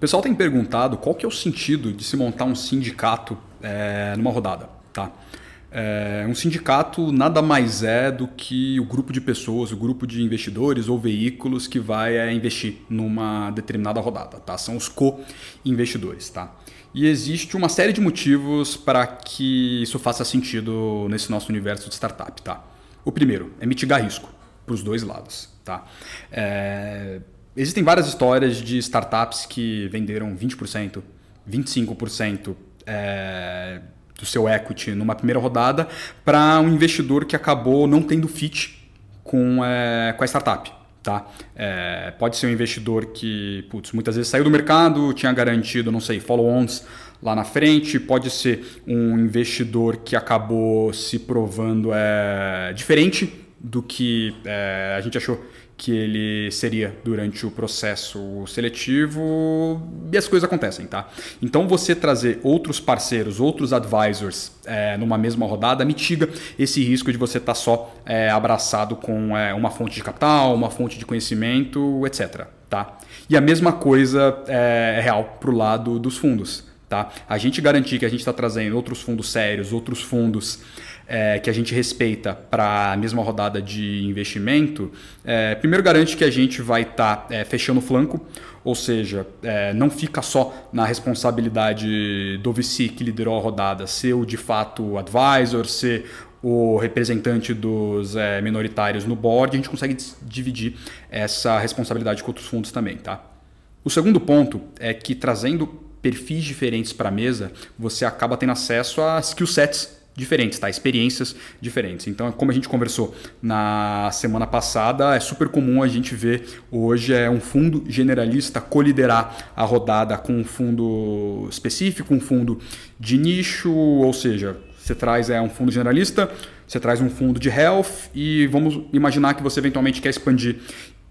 pessoal tem perguntado qual que é o sentido de se montar um sindicato é, numa rodada, tá? É, um sindicato nada mais é do que o grupo de pessoas, o grupo de investidores ou veículos que vai é, investir numa determinada rodada, tá? São os co-investidores, tá? E existe uma série de motivos para que isso faça sentido nesse nosso universo de startup, tá? O primeiro é mitigar risco para os dois lados, tá? É, existem várias histórias de startups que venderam 20%, 25% é, do seu equity numa primeira rodada para um investidor que acabou não tendo fit com, é, com a startup. Tá? É, pode ser um investidor que putz, muitas vezes saiu do mercado, tinha garantido, não sei, follow-ons lá na frente, pode ser um investidor que acabou se provando é, diferente do que é, a gente achou que ele seria durante o processo seletivo e as coisas acontecem, tá? Então você trazer outros parceiros, outros advisors é, numa mesma rodada mitiga esse risco de você estar tá só é, abraçado com é, uma fonte de capital, uma fonte de conhecimento, etc. Tá? E a mesma coisa é, é real para o lado dos fundos. Tá? A gente garantir que a gente está trazendo outros fundos sérios, outros fundos é, que a gente respeita para a mesma rodada de investimento, é, primeiro garante que a gente vai estar tá, é, fechando o flanco, ou seja, é, não fica só na responsabilidade do VC que liderou a rodada ser o de fato advisor, ser o representante dos é, minoritários no board, a gente consegue dividir essa responsabilidade com outros fundos também. Tá? O segundo ponto é que trazendo perfis diferentes para a mesa, você acaba tendo acesso a skill sets diferentes, tá? Experiências diferentes. Então, como a gente conversou na semana passada, é super comum a gente ver hoje é um fundo generalista coliderar a rodada com um fundo específico, um fundo de nicho, ou seja, você traz é um fundo generalista, você traz um fundo de health e vamos imaginar que você eventualmente quer expandir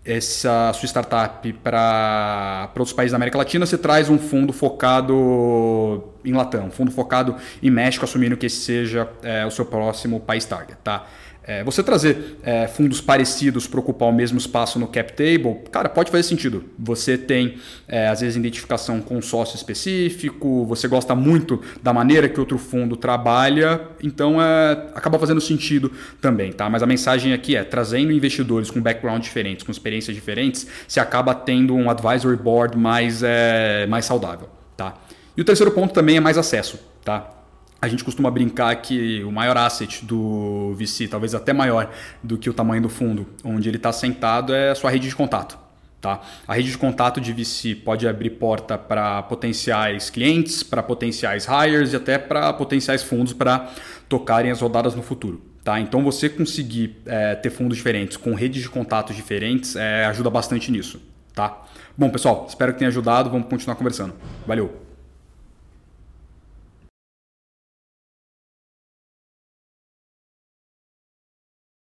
essa sua startup para outros países da América Latina, você traz um fundo focado em Latam, um fundo focado em México, assumindo que esse seja é, o seu próximo país target. Tá? É, você trazer é, fundos parecidos para ocupar o mesmo espaço no cap table, cara, pode fazer sentido. Você tem, é, às vezes, identificação com um sócio específico, você gosta muito da maneira que outro fundo trabalha, então é, acaba fazendo sentido também. Tá? Mas a mensagem aqui é, trazendo investidores com background diferentes, com experiências diferentes, você acaba tendo um advisory board mais, é, mais saudável. Tá? E o terceiro ponto também é mais acesso. Tá? A gente costuma brincar que o maior asset do VC, talvez até maior do que o tamanho do fundo onde ele está sentado, é a sua rede de contato. Tá? A rede de contato de VC pode abrir porta para potenciais clientes, para potenciais hires e até para potenciais fundos para tocarem as rodadas no futuro. Tá? Então você conseguir é, ter fundos diferentes com redes de contatos diferentes é, ajuda bastante nisso. Tá? Bom, pessoal, espero que tenha ajudado. Vamos continuar conversando. Valeu!